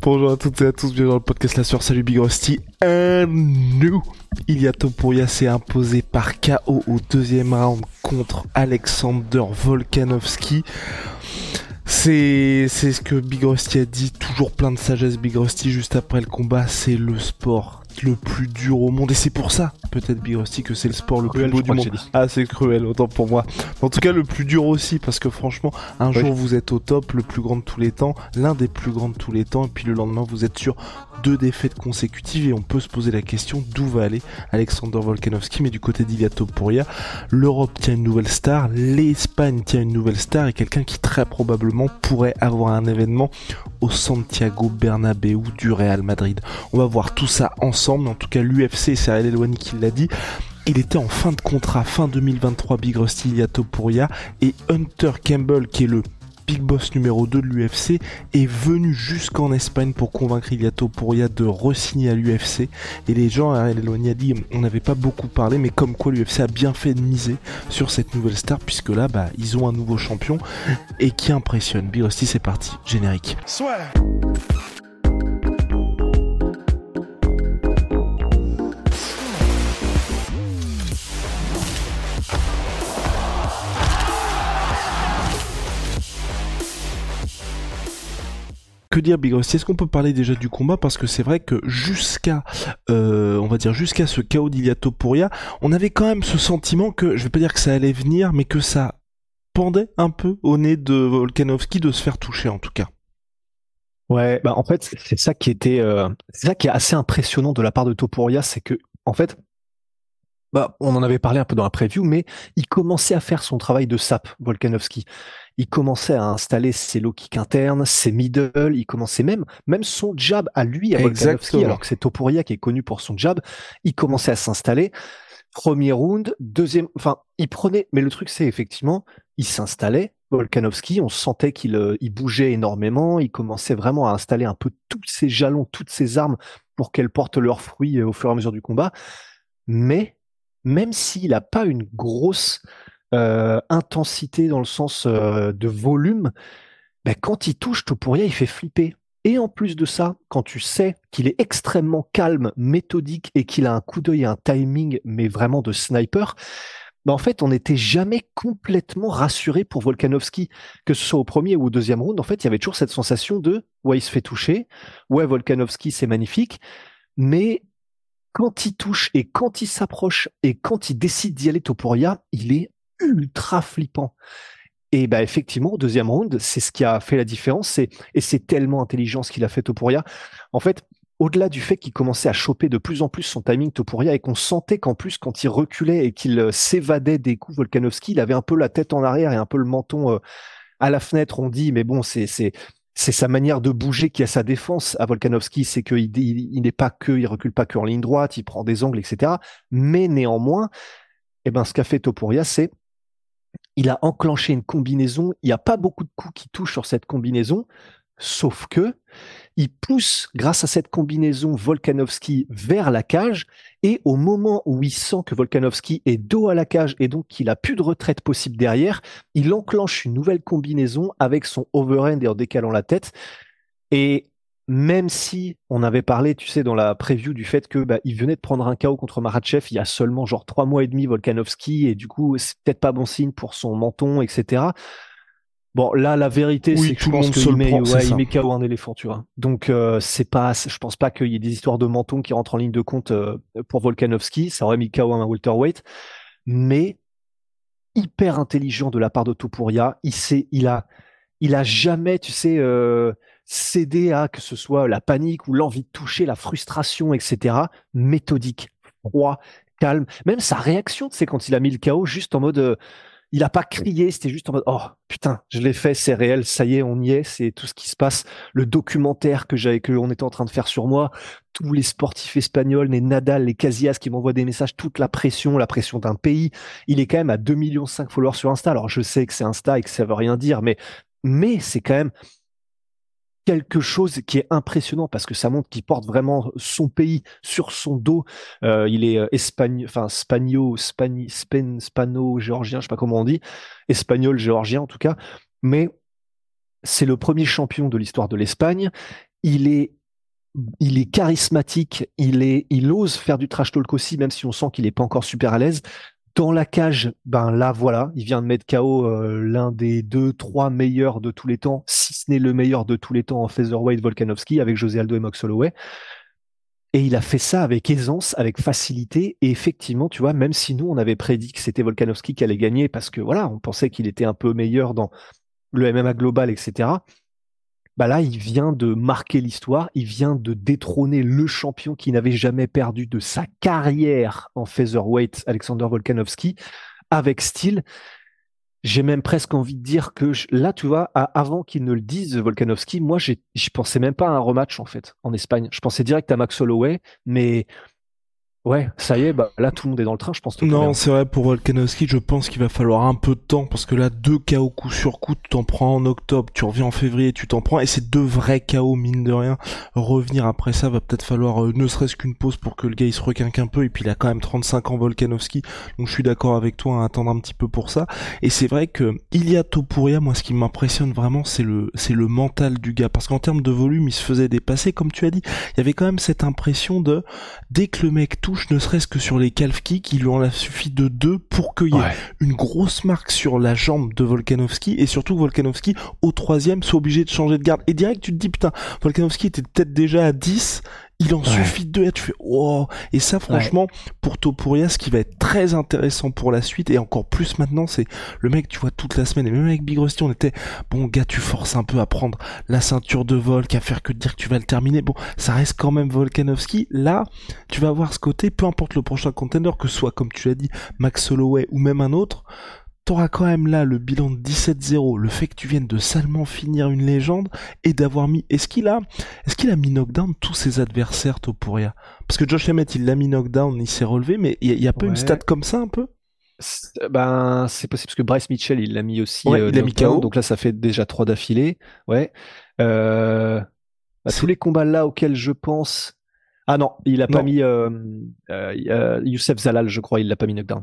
Bonjour à toutes et à tous, bienvenue dans le podcast La Soeur. Salut Big Rusty. Un nous. Ilia Topuria s'est imposé par KO au deuxième round contre Alexander Volkanovski. C'est, c'est ce que Big Rusty a dit, toujours plein de sagesse Big Rusty juste après le combat, c'est le sport le plus dur au monde et c'est pour ça peut-être Big Rusty que c'est le sport le plus beau du monde. Ah c'est cruel autant pour moi. En tout cas le plus dur aussi parce que franchement un jour vous êtes au top, le plus grand de tous les temps, l'un des plus grands de tous les temps et puis le lendemain vous êtes sur deux défaites consécutives et on peut se poser la question d'où va aller Alexander Volkanovski mais du côté d'Ilia Topuria l'Europe tient une nouvelle star, l'Espagne tient une nouvelle star et quelqu'un qui très probablement pourrait avoir un événement au Santiago Bernabéu du Real Madrid. On va voir tout ça ensemble, en tout cas l'UFC, c'est Ariel Elwani qui l'a dit, il était en fin de contrat, fin 2023, Big Rusty Topuria, et Hunter Campbell, qui est le Big Boss numéro 2 de l'UFC est venu jusqu'en Espagne pour convaincre Ilia Topuria de re-signer à l'UFC. Et les gens, Ariel Elwani a dit, on n'avait pas beaucoup parlé, mais comme quoi l'UFC a bien fait de miser sur cette nouvelle star, puisque là, bah, ils ont un nouveau champion et qui impressionne. Big c'est parti. Générique. Que dire Big Rusty Est-ce qu'on peut parler déjà du combat? Parce que c'est vrai que jusqu'à euh, on va dire jusqu'à ce chaos d'Ilia Topuria, on avait quand même ce sentiment que je vais pas dire que ça allait venir mais que ça pendait un peu au nez de Volkanovski de se faire toucher en tout cas. Ouais, bah en fait c'est ça qui était euh, c'est ça qui est assez impressionnant de la part de Topuria, c'est que en fait bah, on en avait parlé un peu dans la preview, mais il commençait à faire son travail de sap, Volkanovski. Il commençait à installer ses low kicks internes, ses middle, il commençait même, même son jab à lui, à Volkanovski, alors que c'est Topuria qui est connu pour son jab, il commençait à s'installer. Premier round, deuxième, enfin, il prenait, mais le truc c'est effectivement, il s'installait, Volkanovski, on sentait qu'il euh, il bougeait énormément, il commençait vraiment à installer un peu tous ses jalons, toutes ses armes pour qu'elles portent leurs fruits euh, au fur et à mesure du combat. Mais même s'il n'a pas une grosse euh, intensité dans le sens euh, de volume, ben, quand il touche Topuria, il fait flipper. Et en plus de ça, quand tu sais qu'il est extrêmement calme, méthodique et qu'il a un coup d'œil et un timing, mais vraiment de sniper, ben en fait, on n'était jamais complètement rassuré pour Volkanovski, que ce soit au premier ou au deuxième round. En fait, il y avait toujours cette sensation de ouais, il se fait toucher, ouais, Volkanovski, c'est magnifique, mais quand il touche et quand il s'approche et quand il décide d'y aller Topuria, il est ultra flippant. Et bah effectivement, au deuxième round, c'est ce qui a fait la différence. Et, c'est tellement intelligent ce qu'il a fait Topuria. En fait, au-delà du fait qu'il commençait à choper de plus en plus son timing Topuria et qu'on sentait qu'en plus, quand il reculait et qu'il euh, s'évadait des coups Volkanovski, il avait un peu la tête en arrière et un peu le menton euh, à la fenêtre. On dit, mais bon, c'est sa manière de bouger qui a sa défense à Volkanovski, c'est qu'il il, n'est pas que, il recule pas que en ligne droite, il prend des angles, etc. Mais néanmoins, eh ben, ce qu'a fait Topuria, c'est il a enclenché une combinaison. Il n'y a pas beaucoup de coups qui touchent sur cette combinaison, sauf que il pousse, grâce à cette combinaison, Volkanovski vers la cage. Et au moment où il sent que Volkanovski est dos à la cage et donc qu'il a plus de retraite possible derrière, il enclenche une nouvelle combinaison avec son overhand et en décalant la tête. Et même si on avait parlé, tu sais, dans la preview du fait que bah, il venait de prendre un KO contre Maratchev il y a seulement genre trois mois et demi, Volkanovski, et du coup c'est peut-être pas bon signe pour son menton, etc. Bon, là, la vérité, c'est que je pense qu'il met, ouais, il met KO un éléphant, tu vois. Donc, euh, c'est pas, je pense pas qu'il y ait des histoires de menton qui rentrent en ligne de compte euh, pour Volkanovski. Ça aurait mis KO un welterweight. Mais, hyper intelligent de la part de Topuria. Il sait, il a, il a jamais, tu sais, euh, cédé à que ce soit la panique ou l'envie de toucher, la frustration, etc. Méthodique, froid, calme. Même sa réaction, tu sais, quand il a mis le KO, juste en mode, il a pas crié, c'était juste en mode oh putain, je l'ai fait, c'est réel, ça y est, on y est, c'est tout ce qui se passe. Le documentaire que j'avais que on était en train de faire sur moi, tous les sportifs espagnols, les Nadal, les Casillas qui m'envoient des messages, toute la pression, la pression d'un pays. Il est quand même à 2 millions 5 followers sur Insta. Alors je sais que c'est Insta et que ça veut rien dire, mais mais c'est quand même quelque chose qui est impressionnant parce que ça montre qu'il porte vraiment son pays sur son dos. Euh, il est euh, espagnol, enfin spagno, spani, span, spano, géorgien, je sais pas comment on dit, espagnol, géorgien en tout cas. Mais c'est le premier champion de l'histoire de l'Espagne. Il est il est charismatique, il est, il ose faire du trash talk aussi, même si on sent qu'il est pas encore super à l'aise. Dans la cage, ben là voilà, il vient de mettre KO euh, l'un des deux, trois meilleurs de tous les temps, si ce n'est le meilleur de tous les temps en featherweight Volkanovski avec José Aldo et Max Holloway. Et il a fait ça avec aisance, avec facilité. Et effectivement, tu vois, même si nous on avait prédit que c'était Volkanovski qui allait gagner parce que voilà, on pensait qu'il était un peu meilleur dans le MMA global, etc bah là, il vient de marquer l'histoire, il vient de détrôner le champion qui n'avait jamais perdu de sa carrière en featherweight, Alexander Volkanovski, avec style. J'ai même presque envie de dire que là, tu vois, avant qu'il ne le dise, Volkanovski, moi, je pensais même pas à un rematch en fait en Espagne. Je pensais direct à Max Holloway, mais Ouais, ça y est, bah là tout le monde est dans le train, je pense. Non, c'est vrai pour Volkanovski, je pense qu'il va falloir un peu de temps parce que là deux KO coup sur coup, tu t'en prends en octobre, tu reviens en février, tu t'en prends et c'est deux vrais KO mine de rien. Revenir après ça va peut-être falloir euh, ne serait-ce qu'une pause pour que le gars il se requinque un peu et puis il a quand même 35 ans Volkanovski, donc je suis d'accord avec toi à attendre un petit peu pour ça. Et c'est vrai que il y a Topuria, moi ce qui m'impressionne vraiment c'est le c'est le mental du gars parce qu'en termes de volume il se faisait dépasser comme tu as dit, il y avait quand même cette impression de dès que le mec touche ne serait-ce que sur les calf kicks, il lui en a suffi de deux pour qu'il y ait une grosse marque sur la jambe de Volkanovski et surtout Volkanovski au troisième soit obligé de changer de garde. Et direct tu te dis putain, Volkanovski était peut-être déjà à 10 il en suffit de deux, tu fais oh. Et ça franchement pour Topuria ce qui va être très intéressant pour la suite et encore plus maintenant c'est le mec tu vois toute la semaine et même avec Big Rusty on était bon gars tu forces un peu à prendre la ceinture de Volk à faire que de dire que tu vas le terminer. Bon ça reste quand même Volkanovski. Là tu vas avoir ce côté peu importe le prochain contender que ce soit comme tu l'as dit Max Holloway ou même un autre t'auras quand même là le bilan de 17-0, le fait que tu viennes de salement finir une légende et d'avoir mis. Est-ce qu'il a, est-ce qu'il a mis knockdown tous ses adversaires Topuria? Parce que Josh Emmett il l'a mis knockdown, il s'est relevé, mais il y, a, pas une stat comme ça un peu? Ben, c'est possible parce que Bryce Mitchell, il l'a mis aussi. Euh, il a mis KO. Donc là, ça fait déjà trois d'affilée. Ouais. Euh, bah, tous les combats là auxquels je pense. Ah non, il a pas mis euh, euh, Youssef Zalal, je crois, il l'a pas mis knockdown.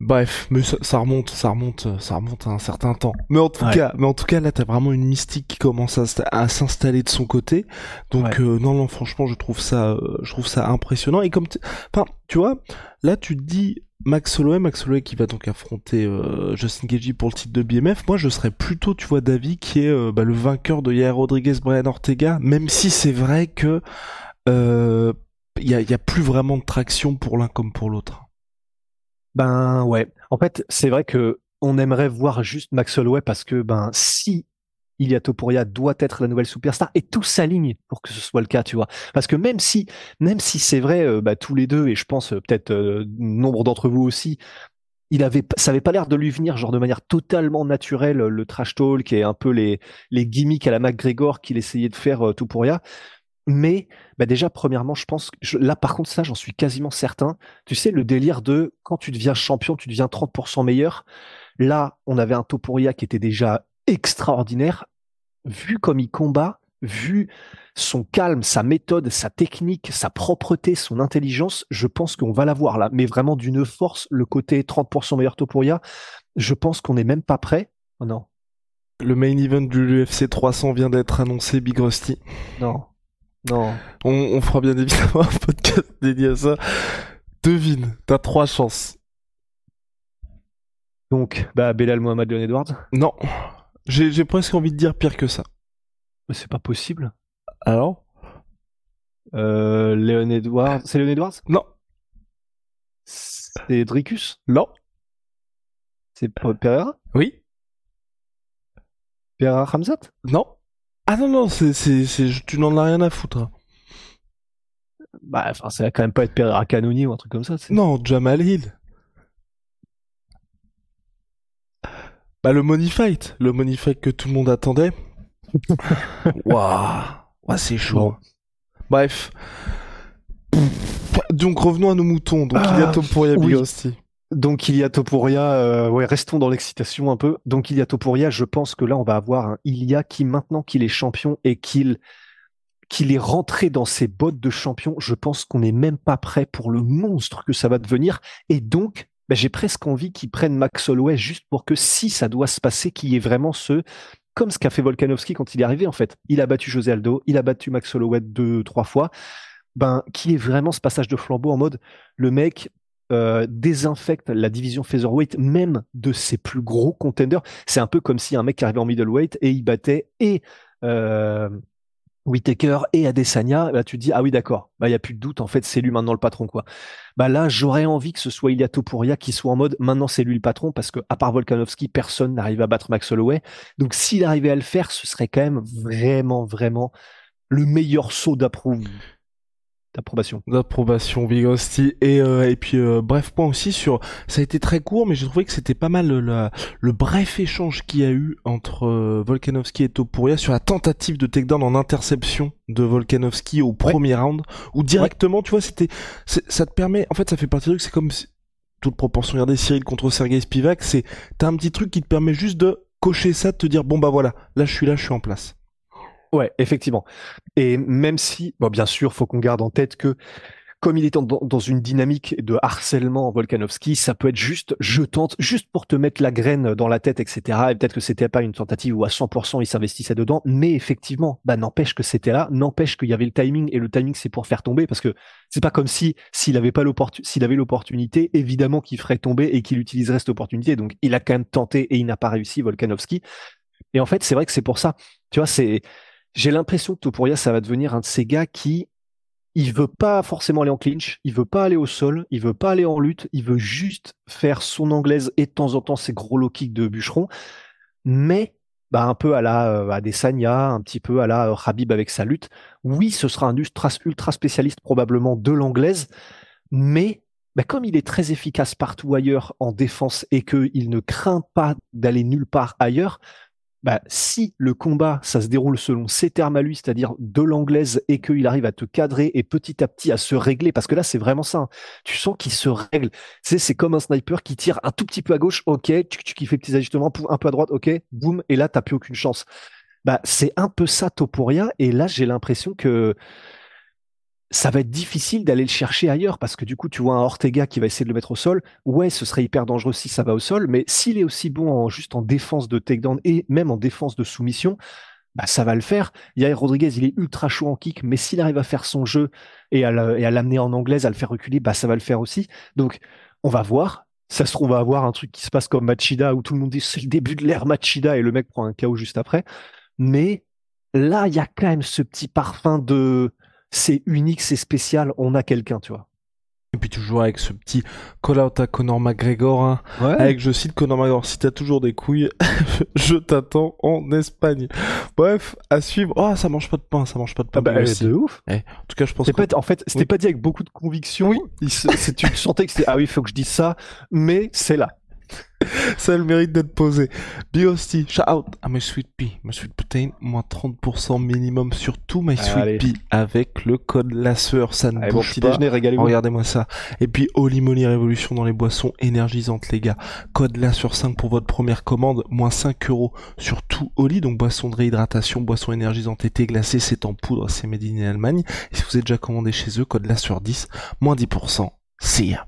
Bref, mais ça, remonte, ça remonte, ça remonte à un certain temps. Mais en tout cas, mais en tout cas, là, t'as vraiment une mystique qui commence à, s'installer de son côté. Donc euh, non, non, franchement, je trouve ça, euh, je trouve ça impressionnant. Et comme, enfin, tu vois, là, tu te dis Max Holloway, Max Holloway qui va donc affronter euh, Justin Gagey pour le titre de BMF. Moi, je serais plutôt, tu vois, David qui est bah, le vainqueur de Yair Rodriguez, Brian Ortega. Même si c'est vrai que il y a, y a plus vraiment de traction pour l'un comme pour l'autre. Ben ouais. En fait, c'est vrai que on aimerait voir juste Max Holloway parce que ben si Ilia Topuria doit être la nouvelle superstar et tout s'aligne pour que ce soit le cas, tu vois. Parce que même si, même si c'est vrai, euh, bah, tous les deux et je pense euh, peut-être euh, nombre d'entre vous aussi, il avait, ça avait pas l'air de lui venir genre de manière totalement naturelle le trash talk et un peu les les gimmicks à la McGregor qu'il essayait de faire Topuria. Mais bah déjà, premièrement, je pense que là, par contre, ça, j'en suis quasiment certain. Tu sais, le délire de quand tu deviens champion, tu deviens 30% meilleur. Là, on avait un Topuria qui était déjà extraordinaire. Vu comme il combat, vu son calme, sa méthode, sa technique, sa propreté, son intelligence, je pense qu'on va l'avoir là. Mais vraiment d'une force, le côté 30% meilleur Topuria, je pense qu'on n'est même pas prêt. Oh non. Le main event du UFC 300 vient d'être annoncé, Big Rusty. Non. Non. On, on fera bien évidemment un podcast dédié à ça. Devine, t'as trois chances. Donc, bah, Belal Mohamed Leon Edwards. Non. J'ai j'ai presque envie de dire pire que ça. Mais c'est pas possible. Alors? Euh, Leon Edwards. C'est Leon Edwards? Non. C'est Dricus Non. C'est Pe- Pereira? Oui Pereira Hamzat Non. Ah non, non, c'est, c'est, c'est, tu n'en as rien à foutre. hein. Bah, enfin, ça va quand même pas être Pereira Canoni ou un truc comme ça. c'est- Non, Jamal Hill. Bah, le Money Fight. Le Money Fight que tout le monde attendait. Waouh. Ouah, c'est chaud. Bon. Bref. Donc, revenons à nos moutons. Donc, il y a Ah, oui. Bigosti. Donc Ilia Topuria, euh, ouais, restons dans l'excitation un peu. Donc Ilia Topuria, je pense que là on va avoir un Ilia qui maintenant qu'il est champion et qu'il qu'il est rentré dans ses bottes de champion, je pense qu'on n'est même pas prêt pour le monstre que ça va devenir. Et donc, bah, j'ai presque envie qu'il prenne Max Holloway juste pour que si ça doit se passer, qu'il y ait vraiment ce comme ce qu'a fait Volkanovski quand il est arrivé en fait. Il a battu José Aldo, il a battu Max Holloway deux, trois fois. Ben, qui est vraiment ce passage de flambeau en mode le mec euh, désinfecte la division featherweight même de ses plus gros contenders. C'est un peu comme si un mec arrivait en middleweight et il battait et euh, Whitaker et Adesanya. Là, tu te dis ah oui d'accord, bah il y a plus de doute en fait c'est lui maintenant le patron quoi. Bah là j'aurais envie que ce soit Ilia Topuria qui soit en mode maintenant c'est lui le patron parce que à part Volkanovski personne n'arrive à battre Max Holloway. Donc s'il arrivait à le faire, ce serait quand même vraiment vraiment le meilleur saut d'approuve d'approbation. D'approbation, Bigosti. Et, euh, et puis, euh, bref point aussi sur... Ça a été très court, mais j'ai trouvé que c'était pas mal le, le, le bref échange qu'il y a eu entre euh, Volkanovski et Topuria sur la tentative de takedown en interception de Volkanovski au premier round, où directement, tu vois, c'était... Ça te permet... En fait, ça fait partie du truc, c'est comme... si- Toute proportion, regardez Cyril contre Sergei Spivak, c'est... T'as un petit truc qui te permet juste de cocher ça, de te dire, bon bah voilà, là je suis là, je suis en place. Ouais, effectivement. Et même si, bon, bien sûr, faut qu'on garde en tête que comme il est dans, une dynamique de harcèlement Volkanovski, ça peut être juste, je tente, juste pour te mettre la graine dans la tête, etc. Et peut-être que c'était pas une tentative où à 100% il s'investissait dedans, mais effectivement, bah n'empêche que c'était là, n'empêche qu'il y avait le timing et le timing c'est pour faire tomber parce que c'est pas comme si s'il avait pas l'opportunité, s'il avait l'opportunité, évidemment qu'il ferait tomber et qu'il utiliserait cette opportunité. Donc il a quand même tenté et il n'a pas réussi Volkanovski. Et en fait, c'est vrai que c'est pour ça. Tu vois, c'est j'ai l'impression que Topuria, ça va devenir un de ces gars qui, il veut pas forcément aller en clinch, il veut pas aller au sol, il veut pas aller en lutte, il veut juste faire son anglaise et de temps en temps ses gros low kicks de bûcheron, mais bah, un peu à la euh, Adesanya, un petit peu à la euh, Khabib avec sa lutte. Oui, ce sera un ultra, ultra spécialiste probablement de l'anglaise, mais bah, comme il est très efficace partout ailleurs en défense et qu'il ne craint pas d'aller nulle part ailleurs, bah, si le combat, ça se déroule selon ses termes à lui, c'est-à-dire de l'anglaise, et qu'il arrive à te cadrer et petit à petit à se régler, parce que là, c'est vraiment ça. hein. Tu sens qu'il se règle. Sais, c'est comme un sniper qui tire un tout petit peu à gauche, ok, tu, qui fait petits ajustements, un peu à droite, ok, boum, et là, t'as plus aucune chance. Bah, c'est un peu ça, Topuria, et là, j'ai l'impression que ça va être difficile d'aller le chercher ailleurs parce que du coup, tu vois un Ortega qui va essayer de le mettre au sol. Ouais, ce serait hyper dangereux si ça va au sol, mais s'il est aussi bon en juste en défense de takedown et même en défense de soumission, bah ça va le faire. Yair Rodriguez, il est ultra chaud en kick, mais s'il arrive à faire son jeu et à l'amener en anglaise, à le faire reculer, bah ça va le faire aussi. Donc, on va voir. Ça se trouve, on va avoir un truc qui se passe comme Machida où tout le monde dit c'est le début de l'ère Machida et le mec prend un KO juste après. Mais là, il y a quand même ce petit parfum de c'est unique, c'est spécial, on a quelqu'un, tu vois. Et puis toujours avec ce petit call-out à Conor McGregor, hein. Ouais. avec je cite Conor McGregor, si t'as toujours des couilles, je t'attends en Espagne. Bref, à suivre. Oh, ça mange pas de pain, ça mange pas de pain. Ah bah, de ouf. En tout cas, je pense que... pas, en fait, c'était Oui. pas dit avec beaucoup de conviction. Il se- c'est- tu sentais que c'était ah oui, il faut que je dise ça, mais c'est là. ça a le mérite d'être posé. Biosty, shout out à My Sweet Pea, My Sweet Protein, moins 30% minimum sur tout My Sweet Allez. Pea avec le code lasseur, ça ne Allez, bon bouge petit pas. déjeuner, régalez-vous. Regardez-moi ça. Et puis Holy Moly Révolution dans les boissons énergisantes, les gars. Code là sur 5 pour votre première commande, moins 5 euros sur tout Holy, donc boisson de réhydratation, boisson énergisante été glacée, c'est en poudre, c'est made in Allemagne. Et si vous êtes déjà commandé chez eux, code là sur 10, moins 10%. See ya.